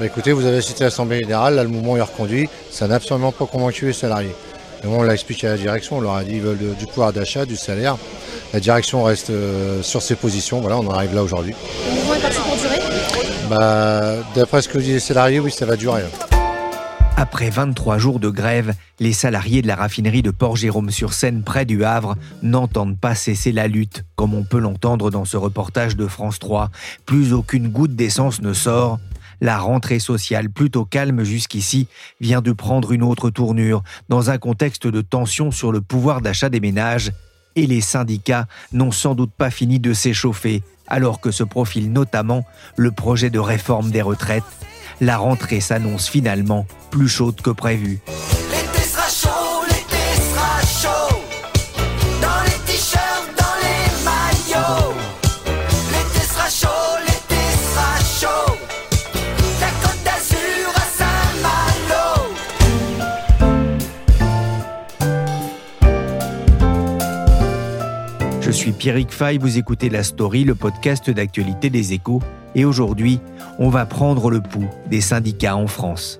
Bah écoutez, vous avez cité l'Assemblée Générale, là le mouvement est reconduit, ça n'a absolument pas convaincu les salariés. Et on l'a expliqué à la direction, on leur a dit qu'ils veulent du pouvoir d'achat, du salaire. La direction reste euh, sur ses positions, voilà, on en arrive là aujourd'hui. Le mouvement est parti pour durer Bah, D'après ce que disent les salariés, oui, ça va durer. Après 23 jours de grève, les salariés de la raffinerie de Port-Jérôme-sur-Seine près du Havre n'entendent pas cesser la lutte, comme on peut l'entendre dans ce reportage de France 3. Plus aucune goutte d'essence ne sort. La rentrée sociale, plutôt calme jusqu'ici, vient de prendre une autre tournure, dans un contexte de tension sur le pouvoir d'achat des ménages. Et les syndicats n'ont sans doute pas fini de s'échauffer, alors que se profile notamment le projet de réforme des retraites. La rentrée s'annonce finalement plus chaude que prévu. Je suis Pierrick Fay, vous écoutez La Story, le podcast d'actualité des échos. Et aujourd'hui, on va prendre le pouls des syndicats en France.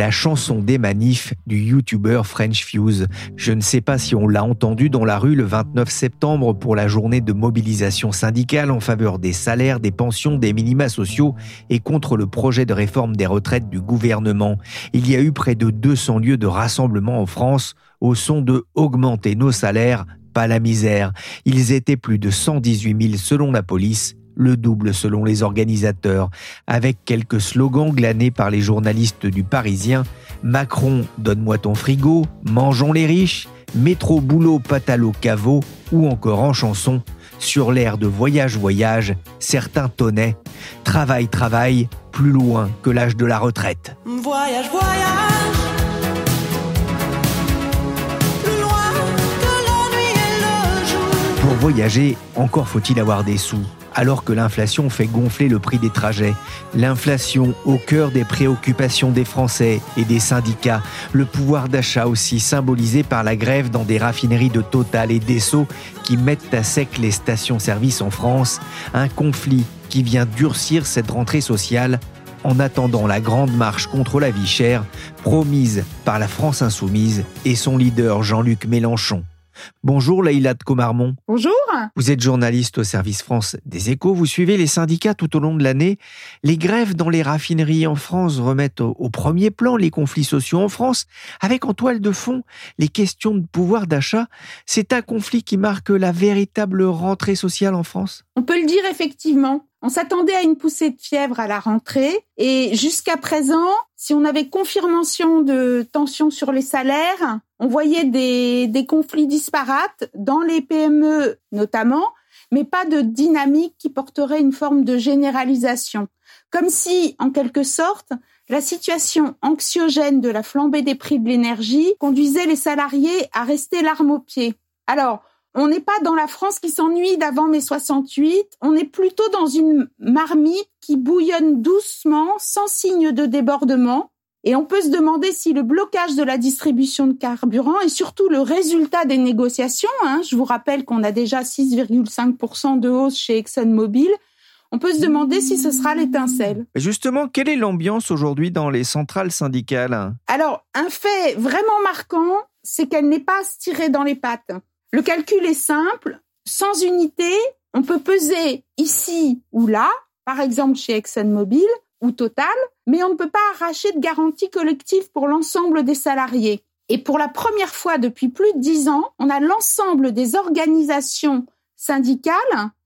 La chanson des manifs du YouTuber French Fuse. Je ne sais pas si on l'a entendu dans la rue le 29 septembre pour la journée de mobilisation syndicale en faveur des salaires, des pensions, des minima sociaux et contre le projet de réforme des retraites du gouvernement. Il y a eu près de 200 lieux de rassemblement en France au son de augmenter nos salaires, pas la misère. Ils étaient plus de 118 000 selon la police le double selon les organisateurs, avec quelques slogans glanés par les journalistes du Parisien Macron, donne-moi ton frigo, mangeons les riches, métro boulot patalo caveau, ou encore en chanson, sur l'air de Voyage Voyage, certains tonnaient Travail, travail, plus loin que l'âge de la retraite. Voyage, voyage. Pour voyager, encore faut-il avoir des sous. Alors que l'inflation fait gonfler le prix des trajets. L'inflation au cœur des préoccupations des Français et des syndicats. Le pouvoir d'achat aussi symbolisé par la grève dans des raffineries de Total et d'Esso qui mettent à sec les stations-service en France. Un conflit qui vient durcir cette rentrée sociale en attendant la grande marche contre la vie chère promise par la France insoumise et son leader Jean-Luc Mélenchon. Bonjour Leïla de Comarmont. Bonjour. Vous êtes journaliste au service France des échos, vous suivez les syndicats tout au long de l'année. Les grèves dans les raffineries en France remettent au, au, premier plan les conflits sociaux en France, avec en toile de fond les questions de pouvoir d'achat. C'est un conflit qui marque la véritable rentrée sociale en France On peut le dire effectivement. On s'attendait à une poussée de fièvre à la rentrée et jusqu'à présent, si on avait confirmation de tensions sur les salaires, on voyait des, des conflits disparates dans les PME notamment, mais pas de dynamique qui porterait une forme de généralisation. Comme si, en quelque sorte, la situation anxiogène de la flambée des prix de l'énergie conduisait les salariés à rester l'arme au pied. Alors, on n'est pas dans la France qui s'ennuie d'avant mai 68, on est plutôt dans une marmite qui bouillonne doucement, sans signe de débordement. Et on peut se demander si le blocage de la distribution de carburant et surtout le résultat des négociations, hein, je vous rappelle qu'on a déjà 6,5% de hausse chez ExxonMobil, on peut se demander si ce sera l'étincelle. Justement, quelle est l'ambiance aujourd'hui dans les centrales syndicales? Alors, un fait vraiment marquant, c'est qu'elle n'est pas tirer dans les pattes. Le calcul est simple. Sans unité, on peut peser ici ou là, par exemple chez ExxonMobil ou Total, mais on ne peut pas arracher de garantie collective pour l'ensemble des salariés. Et pour la première fois depuis plus de dix ans, on a l'ensemble des organisations syndicales,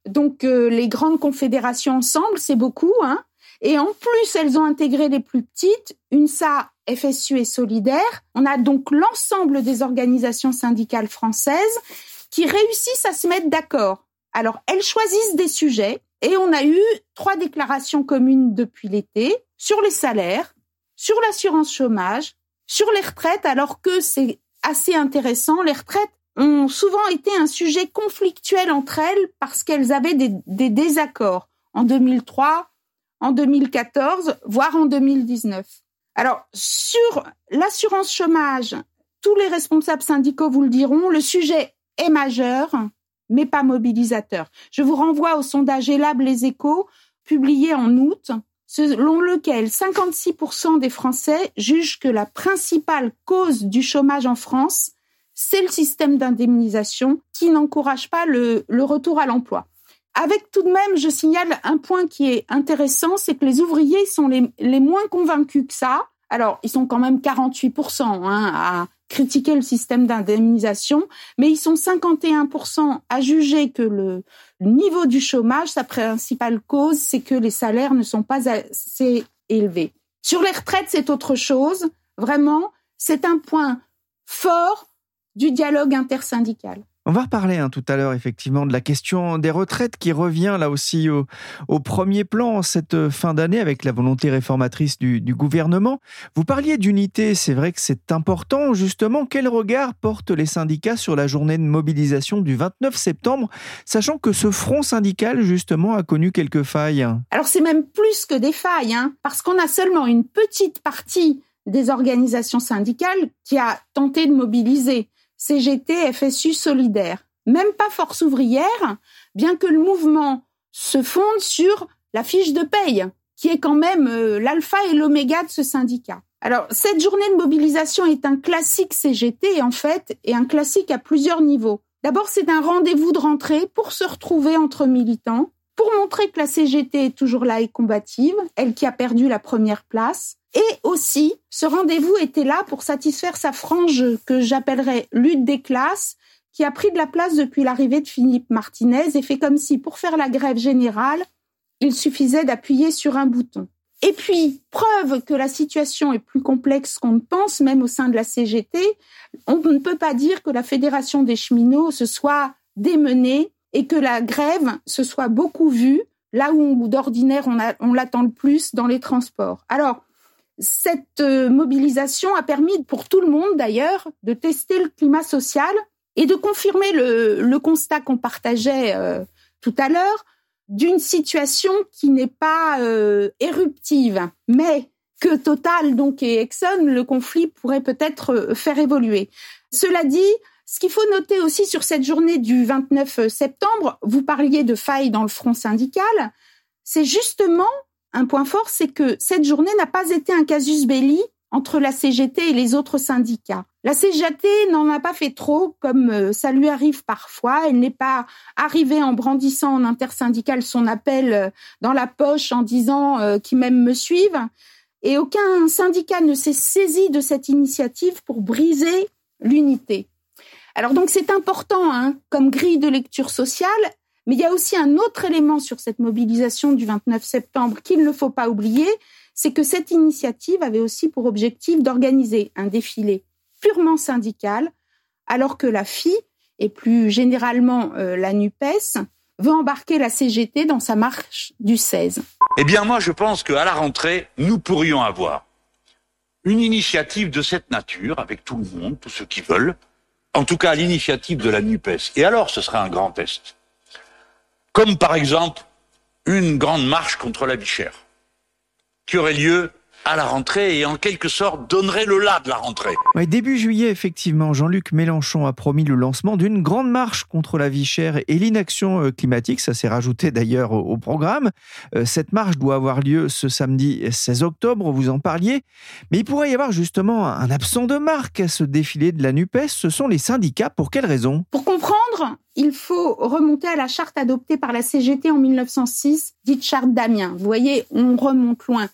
donc euh, les grandes confédérations ensemble, c'est beaucoup, hein. Et en plus, elles ont intégré les plus petites, UNSA, FSU et Solidaire. On a donc l'ensemble des organisations syndicales françaises qui réussissent à se mettre d'accord. Alors, elles choisissent des sujets et on a eu trois déclarations communes depuis l'été sur les salaires, sur l'assurance chômage, sur les retraites, alors que c'est assez intéressant, les retraites ont souvent été un sujet conflictuel entre elles parce qu'elles avaient des, des, désaccords en 2003, en 2014, voire en 2019. Alors, sur l'assurance chômage, tous les responsables syndicaux vous le diront, le sujet est majeur, mais pas mobilisateur. Je vous renvoie au sondage Elab Les Échos, publié en août, selon lequel 56% des Français jugent que la principale cause du chômage en France, c'est le système d'indemnisation qui n'encourage pas le, retour à l'emploi. Avec tout de même, je signale un point qui est intéressant, c'est que les ouvriers sont les, les, moins convaincus que ça. Alors, ils sont quand même 48% hein, à critiquer le système d'indemnisation, mais ils sont 51% à juger que le niveau du chômage, sa principale cause, c'est que les salaires ne sont pas assez élevés. Sur les retraites, c'est autre chose. Vraiment, c'est un point fort du dialogue intersyndical. On va reparler hein, tout à l'heure effectivement de la question des retraites qui revient là aussi au, premier plan cette fin d'année avec la volonté réformatrice du, du gouvernement. Vous parliez d'unité, c'est vrai que c'est important. Justement, quel regard portent les syndicats sur la journée de mobilisation du 29 septembre, sachant que ce front syndical justement a connu quelques failles? Alors c'est même plus que des failles, hein, parce qu'on a seulement une petite partie des organisations syndicales qui a tenté de mobiliser. CGT, FSU solidaire. Même pas force ouvrière, bien que le mouvement se fonde sur la fiche de paye, qui est quand même euh, l'alpha et l'oméga de ce syndicat. Alors, cette journée de mobilisation est un classique CGT, en fait, et un classique à plusieurs niveaux. D'abord, c'est un rendez-vous de rentrée pour se retrouver entre militants, pour montrer que la CGT est toujours là et combative, elle qui a perdu la première place, et aussi, ce rendez-vous était là pour satisfaire sa frange que j'appellerais lutte des classes, qui a pris de la place depuis l'arrivée de Philippe Martinez et fait comme si, pour faire la grève générale, il suffisait d'appuyer sur un bouton. Et puis, preuve que la situation est plus complexe qu'on ne pense, même au sein de la CGT, on ne peut pas dire que la Fédération des cheminots se soit démenée et que la grève se soit beaucoup vue là où d'ordinaire on, on l'attend le plus dans les transports. Alors, cette euh, mobilisation a permis pour tout le monde d'ailleurs de tester le climat social et de confirmer le, le constat qu'on partageait euh, tout à l'heure d'une situation qui n'est pas euh, éruptive, mais que Total donc et Exxon, le conflit pourrait peut-être euh, faire évoluer. Cela dit, ce qu'il faut noter aussi sur cette journée du 29 septembre, vous parliez de failles dans le front syndical, c'est justement un point fort, c'est que cette journée n'a pas été un casus belli entre la CGT et les autres syndicats. La CGT n'en a pas fait trop, comme euh, ça lui arrive parfois. Elle n'est pas arrivée en brandissant en intersyndical son appel euh, dans la poche en disant euh, qui même me suivent. Et aucun syndicat ne s'est saisi de cette initiative pour briser l'unité. Alors donc c'est important hein, comme grille de lecture sociale mais il y a aussi un autre élément sur cette mobilisation du 29 septembre qu'il ne faut pas oublier, c'est que cette initiative avait aussi pour objectif d'organiser un défilé purement syndical, alors que la FI et plus généralement euh, la NUPES veut embarquer la CGT dans sa marche du 16. Eh bien moi je pense qu'à la rentrée, nous pourrions avoir une initiative de cette nature avec tout le monde, tous ceux qui veulent, en tout cas l'initiative de la NUPES. Et alors ce sera un grand test comme par exemple une grande marche contre la vie chère, qui aurait lieu à la rentrée et en quelque sorte donnerait le là de la rentrée. Ouais, début juillet, effectivement, Jean-Luc Mélenchon a promis le lancement d'une grande marche contre la vie chère et l'inaction euh, climatique. Ça s'est rajouté d'ailleurs au programme. Euh, cette marche doit avoir lieu ce samedi 16 octobre, vous en parliez. Mais il pourrait y avoir justement un absent de marque à ce défilé de la NUPES. Ce sont les syndicats. Pour quelles raisons Pour comprendre, il faut remonter à la charte adoptée par la CGT en 1906, dite charte d'Amiens. Vous voyez, on remonte loin.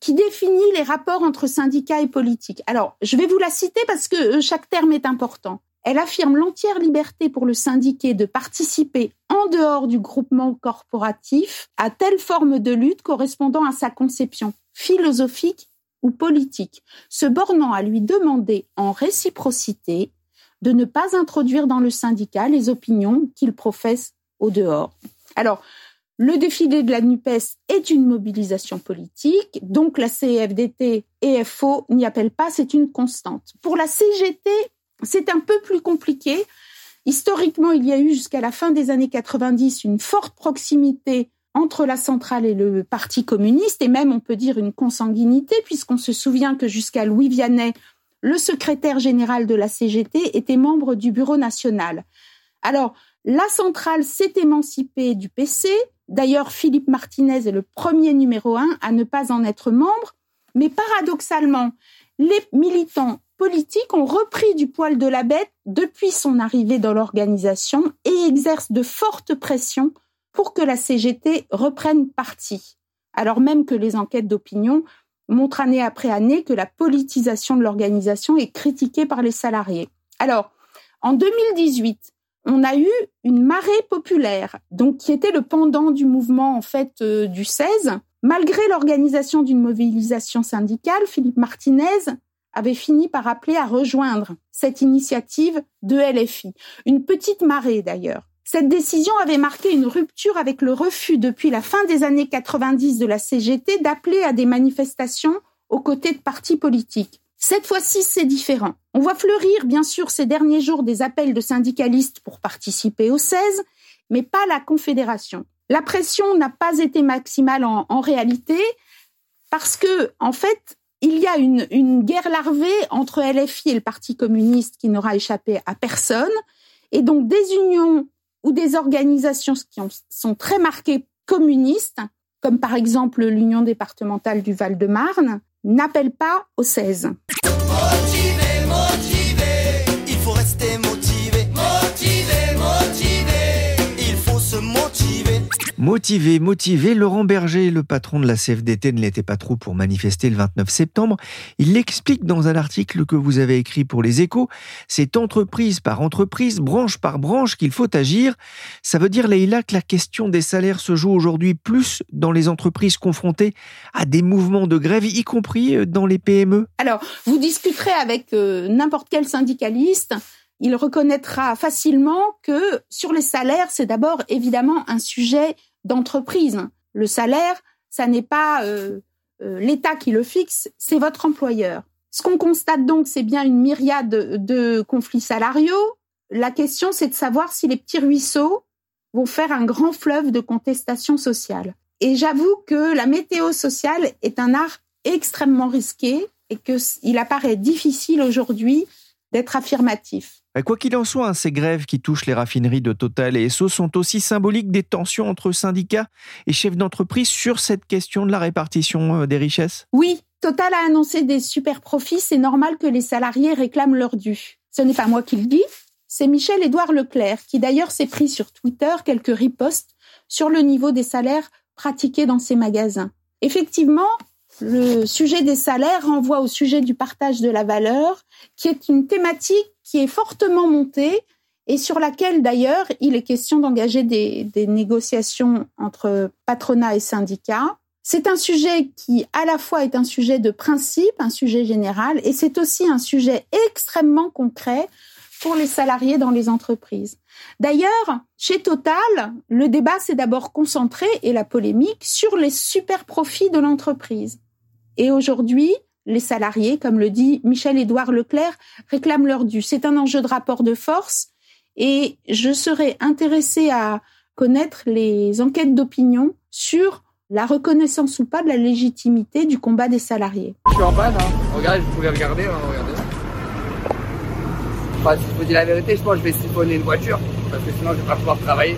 qui définit les rapports entre syndicats et politiques. Alors, je vais vous la citer parce que euh, chaque terme est important. Elle affirme l'entière liberté pour le syndiqué de participer en dehors du groupement corporatif à telle forme de lutte correspondant à sa conception philosophique ou politique, se bornant à lui demander en réciprocité de ne pas introduire dans le syndicat les opinions qu'il professe au dehors. Alors, le défilé de la NUPES est une mobilisation politique, donc la CFDT et FO n'y appellent pas, c'est une constante. Pour la CGT, c'est un peu plus compliqué. Historiquement, il y a eu jusqu'à la fin des années 90 une forte proximité entre la centrale et le Parti communiste, et même on peut dire une consanguinité, puisqu'on se souvient que jusqu'à Louis Vianney, le secrétaire général de la CGT était membre du bureau national. Alors, la centrale s'est émancipée du PC. D'ailleurs, Philippe Martinez est le premier numéro un à ne pas en être membre. Mais paradoxalement, les militants politiques ont repris du poil de la bête depuis son arrivée dans l'organisation et exercent de fortes pressions pour que la CGT reprenne parti, alors même que les enquêtes d'opinion montrent année après année que la politisation de l'organisation est critiquée par les salariés. Alors, en 2018, on a eu une marée populaire, donc qui était le pendant du mouvement en fait euh, du 16. Malgré l'organisation d'une mobilisation syndicale, Philippe Martinez avait fini par appeler à rejoindre cette initiative de LFI. Une petite marée d'ailleurs. Cette décision avait marqué une rupture avec le refus depuis la fin des années 90 de la CGT d'appeler à des manifestations aux côtés de partis politiques. Cette fois-ci, c'est différent. On voit fleurir, bien sûr, ces derniers jours des appels de syndicalistes pour participer au 16, mais pas la Confédération. La pression n'a pas été maximale en, réalité parce que, en fait, il y a une guerre larvée entre LFI et le Parti communiste qui n'aura échappé à personne. Et donc, des unions ou des organisations qui sont très marquées communistes, comme par exemple l'Union départementale du Val-de-Marne, n'appellent pas au 16. Motivé, motivé, Laurent Berger, le patron de la CFDT, ne l'était pas trop pour manifester le 29 septembre. Il l'explique dans un article que vous avez écrit pour les échos. C'est entreprise par entreprise, branche par branche qu'il faut agir. Ça veut dire, Leïla, que la question des salaires se joue aujourd'hui plus dans les entreprises confrontées à des mouvements de grève, y compris euh, dans les PME Alors, vous discuterez avec euh, n'importe quel syndicaliste il reconnaîtra facilement que sur les salaires, c'est d'abord évidemment un sujet d'entreprise. Le salaire, ça n'est pas euh, euh, l'État qui le fixe, c'est votre employeur. Ce qu'on constate donc, c'est bien une myriade de, de conflits salariaux. La question, c'est de savoir si les petits ruisseaux vont faire un grand fleuve de contestation sociale. Et j'avoue que la météo sociale est un art extrêmement risqué et qu'il apparaît difficile aujourd'hui d'être affirmatif. Quoi qu'il en soit, hein, ces grèves qui touchent les raffineries de Total et Esso sont aussi symboliques des tensions entre syndicats et chefs d'entreprise sur cette question de la répartition euh, des richesses Oui, Total a annoncé des super profits, c'est normal que les salariés réclament leur dû. Ce n'est pas moi qui le dis, c'est Michel-Édouard Leclerc qui d'ailleurs s'est pris sur Twitter quelques ripostes sur le niveau des salaires pratiqués dans ces magasins. Effectivement, le sujet des salaires renvoie au sujet du partage de la valeur, qui est une thématique qui est fortement montée et sur laquelle d'ailleurs il est question d'engager des, négociations entre patronat et syndicats. C'est un sujet qui à la fois est un sujet de principe, un sujet général, et c'est aussi un sujet extrêmement concret pour les salariés dans les entreprises. D'ailleurs, chez Total, le débat s'est d'abord concentré, et la polémique, sur les super profits de l'entreprise. Et aujourd'hui, les salariés, comme le dit Michel-Édouard Leclerc, réclament leur dû. C'est un enjeu de rapport de force et je serais intéressée à connaître les enquêtes d'opinion sur la reconnaissance ou pas de la légitimité du combat des salariés. Je suis en panne, hein. regardez, vous pouvez regarder, hein, regardez. Enfin, si je vous dis la vérité, je pense que je vais siphonner une voiture, parce que sinon je vais pas pouvoir travailler.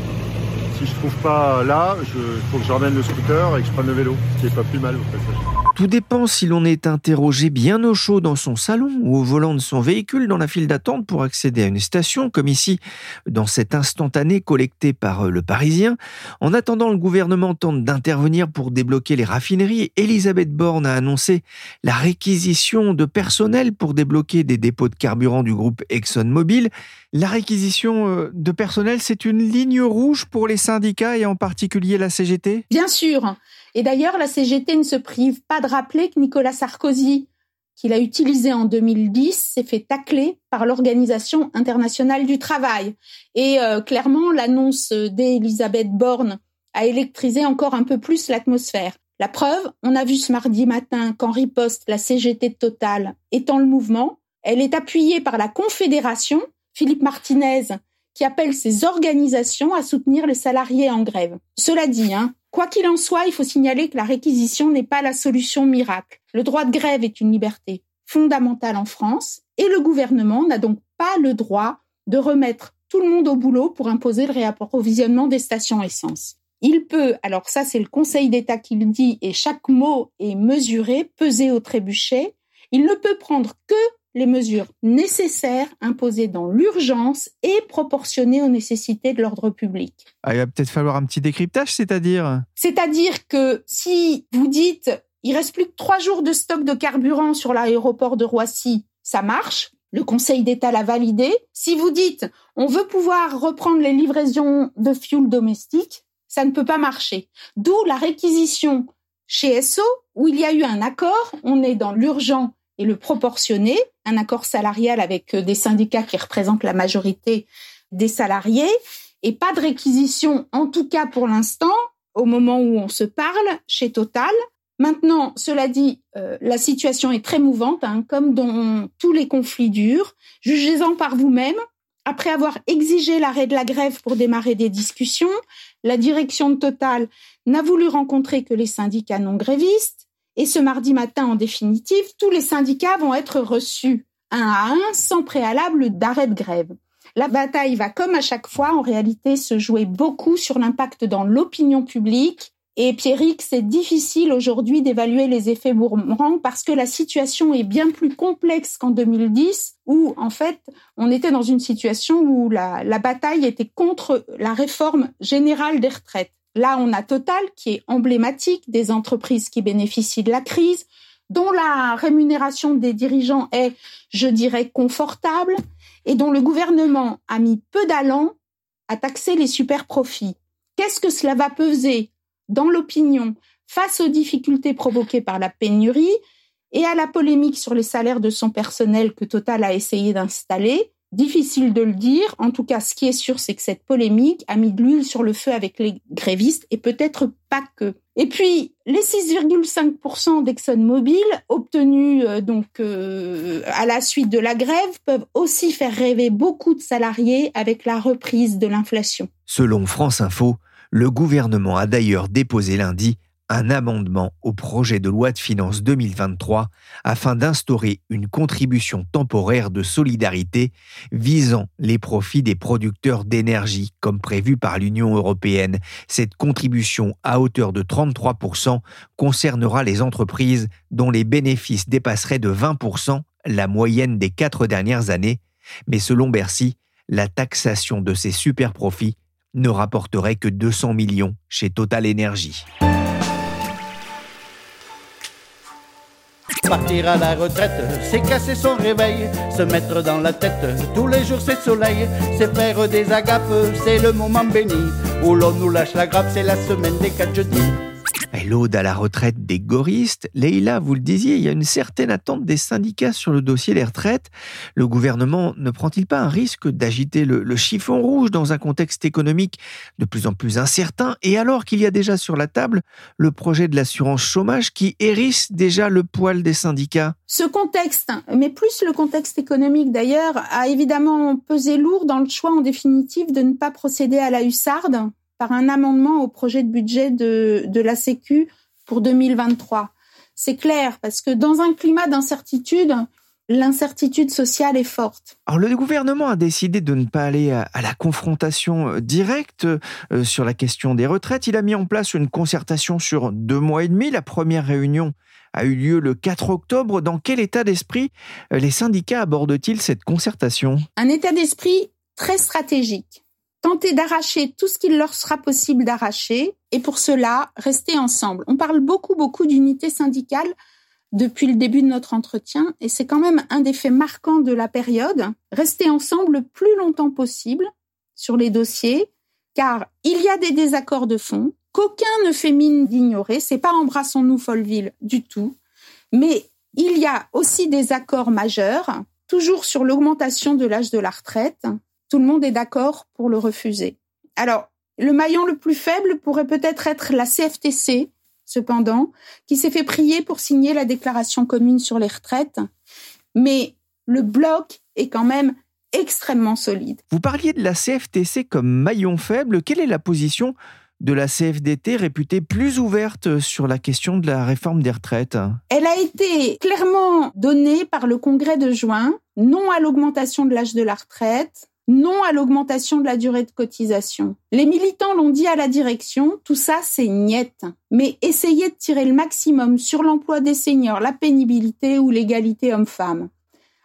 Si je trouve pas là, il faut que je ramène le scooter et que je prenne le vélo, ce qui est pas plus mal au passage. Tout dépend si l'on est interrogé bien au chaud dans son salon ou au volant de son véhicule dans la file d'attente pour accéder à une station, comme ici dans cet instantané collecté par euh, le Parisien. En attendant, le gouvernement tente d'intervenir pour débloquer les raffineries. Elisabeth Borne a annoncé la réquisition de personnel pour débloquer des dépôts de carburant du groupe ExxonMobil. La réquisition euh, de personnel, c'est une ligne rouge pour les syndicats et en particulier la CGT Bien sûr. Et d'ailleurs, la CGT ne se prive pas de rappeler que Nicolas Sarkozy, qu'il a utilisé en 2010, s'est fait tacler par l'Organisation internationale du travail. Et euh, clairement, l'annonce d'Elisabeth Borne a électrisé encore un peu plus l'atmosphère. La preuve, on a vu ce mardi matin qu'en riposte, la CGT de Total étant le mouvement, elle est appuyée par la Confédération, Philippe Martinez, qui appelle ses organisations à soutenir les salariés en grève. Cela dit, hein, Quoi qu'il en soit, il faut signaler que la réquisition n'est pas la solution miracle. Le droit de grève est une liberté fondamentale en France et le gouvernement n'a donc pas le droit de remettre tout le monde au boulot pour imposer le réapprovisionnement des stations essence. Il peut, alors ça c'est le Conseil d'État qui le dit et chaque mot est mesuré, pesé au trébuchet, il ne peut prendre que les mesures nécessaires imposées dans l'urgence et proportionnées aux nécessités de l'ordre public. Ah, il va peut-être falloir un petit décryptage, c'est-à-dire? C'est-à-dire que si vous dites il reste plus que trois jours de stock de carburant sur l'aéroport de Roissy, ça marche. Le Conseil d'État l'a validé. Si vous dites on veut pouvoir reprendre les livraisons de fioul domestique, ça ne peut pas marcher. D'où la réquisition chez SO où il y a eu un accord. On est dans l'urgent et le proportionné, un accord salarial avec euh, des syndicats qui représentent la majorité des salariés, et pas de réquisition, en tout cas pour l'instant, au moment où on se parle, chez Total. Maintenant, cela dit, euh, la situation est très mouvante, hein, comme dans tous les conflits durs. Jugez-en par vous-même. Après avoir exigé l'arrêt de la grève pour démarrer des discussions, la direction de Total n'a voulu rencontrer que les syndicats non grévistes. Et ce mardi matin, en définitive, tous les syndicats vont être reçus un à un sans préalable d'arrêt de grève. La bataille va, comme à chaque fois, en réalité, se jouer beaucoup sur l'impact dans l'opinion publique. Et Pierrick, c'est difficile aujourd'hui d'évaluer les effets boomerang parce que la situation est bien plus complexe qu'en 2010, où en fait, on était dans une situation où la, la bataille était contre la réforme générale des retraites. Là, on a Total qui est emblématique des entreprises qui bénéficient de la crise, dont la rémunération des dirigeants est, je dirais, confortable et dont le gouvernement a mis peu d'allant à taxer les super profits. Qu'est-ce que cela va peser dans l'opinion face aux difficultés provoquées par la pénurie et à la polémique sur les salaires de son personnel que Total a essayé d'installer? Difficile de le dire. En tout cas, ce qui est sûr, c'est que cette polémique a mis de l'huile sur le feu avec les grévistes et peut-être pas que. Et puis, les 6,5% d'ExxonMobil obtenus euh, donc euh, à la suite de la grève peuvent aussi faire rêver beaucoup de salariés avec la reprise de l'inflation. Selon France Info, le gouvernement a d'ailleurs déposé lundi un amendement au projet de loi de finances 2023 afin d'instaurer une contribution temporaire de solidarité visant les profits des producteurs d'énergie comme prévu par l'Union européenne. Cette contribution à hauteur de 33% concernera les entreprises dont les bénéfices dépasseraient de 20% la moyenne des quatre dernières années, mais selon Bercy, la taxation de ces super profits ne rapporterait que 200 millions chez Total Energy. Partir à la retraite, c'est casser son réveil, se mettre dans la tête, tous les jours c'est soleil, c'est faire des agapes, c'est le moment béni, où l'on nous lâche la grappe, c'est la semaine des quatre jeudis. Et l'aude à la retraite des goristes. Leïla, vous le disiez, il y a une certaine attente des syndicats sur le dossier des retraites. Le gouvernement ne prend-il pas un risque d'agiter le, le chiffon rouge dans un contexte économique de plus en plus incertain? Et alors qu'il y a déjà sur la table le projet de l'assurance chômage qui hérisse déjà le poil des syndicats? Ce contexte, mais plus le contexte économique d'ailleurs, a évidemment pesé lourd dans le choix en définitive de ne pas procéder à la hussarde par un amendement au projet de budget de, de la Sécu pour 2023. C'est clair, parce que dans un climat d'incertitude, l'incertitude sociale est forte. Alors le gouvernement a décidé de ne pas aller à, à la confrontation euh, directe euh, sur la question des retraites. Il a mis en place une concertation sur deux mois et demi. La première réunion a eu lieu le 4 octobre. Dans quel état d'esprit euh, les syndicats abordent-ils cette concertation? Un état d'esprit très stratégique. Tenter d'arracher tout ce qu'il leur sera possible d'arracher et pour cela, rester ensemble. On parle beaucoup, beaucoup d'unité syndicale depuis le début de notre entretien et c'est quand même un des faits marquants de la période. Rester ensemble le plus longtemps possible sur les dossiers car il y a des désaccords de fond qu'aucun ne fait mine d'ignorer. C'est pas embrassons-nous Folleville du tout. Mais il y a aussi des accords majeurs, toujours sur l'augmentation de l'âge de la retraite. Tout le monde est d'accord pour le refuser. Alors, le maillon le plus faible pourrait peut-être être la CFTC, cependant, qui s'est fait prier pour signer la déclaration commune sur les retraites. Mais le bloc est quand même extrêmement solide. Vous parliez de la CFTC comme maillon faible. Quelle est la position de la CFDT réputée plus ouverte sur la question de la réforme des retraites? Elle a été clairement donnée par le congrès de juin, non à l'augmentation de l'âge de la retraite, non à l'augmentation de la durée de cotisation. Les militants l'ont dit à la direction, tout ça c'est niette. Mais essayez de tirer le maximum sur l'emploi des seniors, la pénibilité ou l'égalité homme-femme.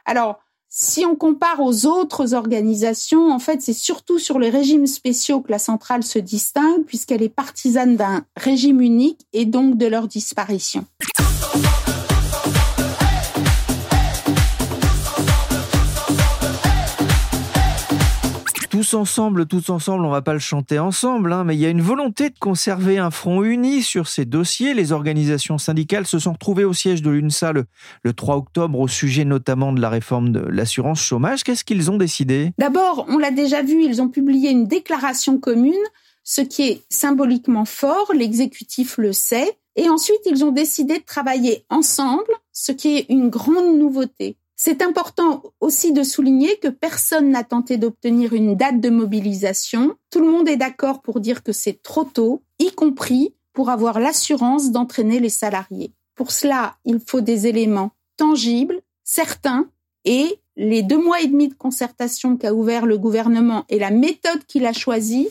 Alors, si on compare aux autres organisations, en fait, c'est surtout sur les régimes spéciaux que la centrale se distingue, puisqu'elle est partisane d'un régime unique et donc de leur disparition. Tous ensemble, tous ensemble, on va pas le chanter ensemble, hein, mais il y a une volonté de conserver un front uni sur ces dossiers. Les organisations syndicales se sont retrouvées au siège de l'UNSA le, le 3 octobre au sujet notamment de la réforme de l'assurance chômage. Qu'est-ce qu'ils ont décidé? D'abord, on l'a déjà vu, ils ont publié une déclaration commune, ce qui est symboliquement fort, l'exécutif le sait. Et ensuite, ils ont décidé de travailler ensemble, ce qui est une grande nouveauté. C'est important aussi de souligner que personne n'a tenté d'obtenir une date de mobilisation. Tout le monde est d'accord pour dire que c'est trop tôt, y compris pour avoir l'assurance d'entraîner les salariés. Pour cela, il faut des éléments tangibles, certains, et les deux mois et demi de concertation qu'a ouvert le gouvernement et la méthode qu'il a choisie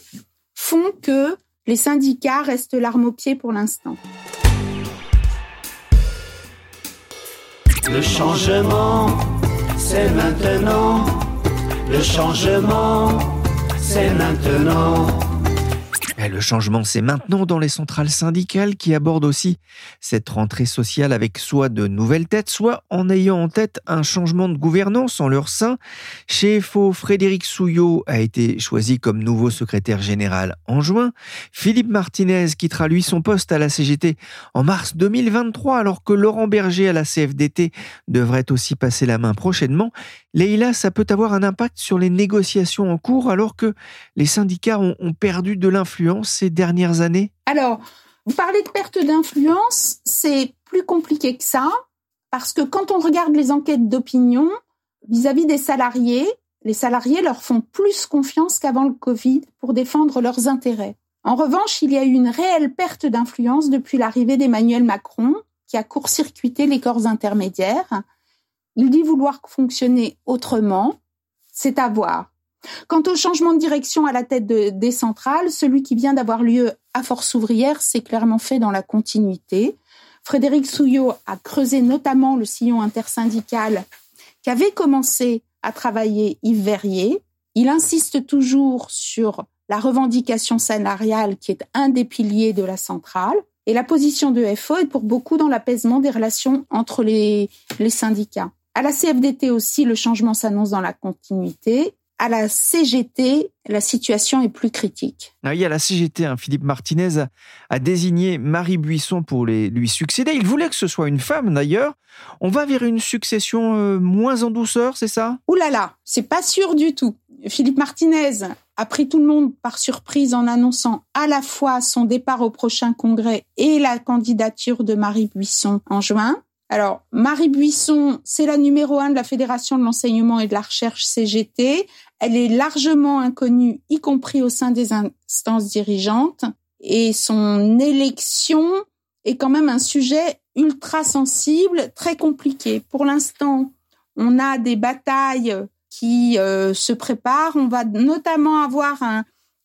font que les syndicats restent l'arme au pied pour l'instant. Le changement, c'est maintenant. Le changement, c'est maintenant. Eh, Le changement, c'est maintenant dans les centrales syndicales qui abordent aussi cette rentrée sociale avec soit de nouvelles têtes, soit en ayant en tête un changement de gouvernance en leur sein. Chez FO, Frédéric Souillot a été choisi comme nouveau secrétaire général en juin. Philippe Martinez quittera lui son poste à la CGT en mars 2023 alors que Laurent Berger à la CFDT devrait aussi passer la main prochainement. Leïla, ça peut avoir un impact sur les négociations en cours alors que les syndicats ont, ont perdu de l'influence ces dernières années? Alors, vous parlez de perte d'influence, c'est plus compliqué que ça, parce que quand on regarde les enquêtes d'opinion vis-à-vis des salariés, les salariés leur font plus confiance qu'avant le Covid pour défendre leurs intérêts. En revanche, il y a eu une réelle perte d'influence depuis l'arrivée d'Emmanuel Macron, qui a court-circuité les corps intermédiaires. Il dit vouloir fonctionner autrement, c'est à voir. Quant au changement de direction à la tête de, des centrales, celui qui vient d'avoir lieu à Force ouvrière s'est clairement fait dans la continuité. Frédéric Souillot a creusé notamment le sillon intersyndical qu'avait commencé à travailler Yves Verrier. Il insiste toujours sur la revendication salariale qui est un des piliers de la centrale. Et la position de FO est pour beaucoup dans l'apaisement des relations entre les, les syndicats. À la CFDT aussi, le changement s'annonce dans la continuité. À la CGT, la situation est plus critique. Ah oui, à la CGT, hein, Philippe Martinez a, a désigné Marie Buisson pour les, lui succéder. Il voulait que ce soit une femme d'ailleurs. On va vers une succession euh, moins en douceur, c'est ça? Ouh là là, c'est pas sûr du tout. Philippe Martinez a pris tout le monde par surprise en annonçant à la fois son départ au prochain congrès et la candidature de Marie Buisson en juin. Alors, Marie Buisson, c'est la numéro un de la Fédération de l'enseignement et de la recherche CGT. Elle est largement inconnue, y compris au sein des instances dirigeantes. Et son élection est quand même un sujet ultra sensible, très compliqué. Pour l'instant, on a des batailles qui euh, se préparent. On va notamment avoir un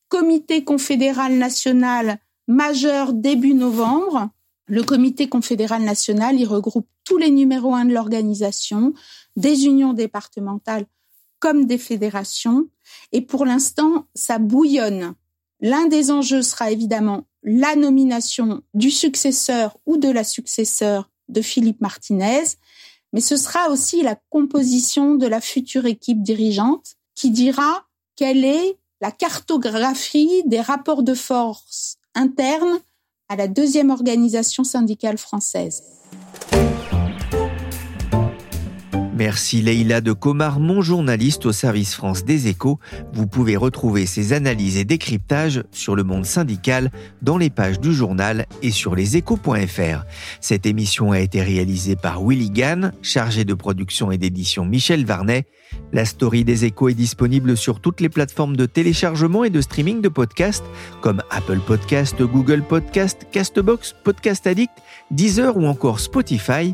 comité confédéral national majeur début novembre Le comité confédéral national, il regroupe tous les numéros 1 de l'organisation, des unions départementales comme des fédérations. Et pour l'instant, ça bouillonne. L'un des enjeux sera évidemment la nomination du successeur ou de la successeur de Philippe Martinez, mais ce sera aussi la composition de la future équipe dirigeante qui dira quelle est la cartographie des rapports de force internes à la deuxième organisation syndicale française. Merci Leïla de Comar, mon journaliste au service France des échos. Vous pouvez retrouver ces analyses et décryptages sur le monde syndical dans les pages du journal et sur leséchos.fr. Cette émission a été réalisée par Willy Gann, chargé de production et d'édition Michel Varnet. La story des échos est disponible sur toutes les plateformes de téléchargement et de streaming de podcasts comme Apple Podcast, Google Podcast, Castbox, Podcast Addict, Deezer ou encore Spotify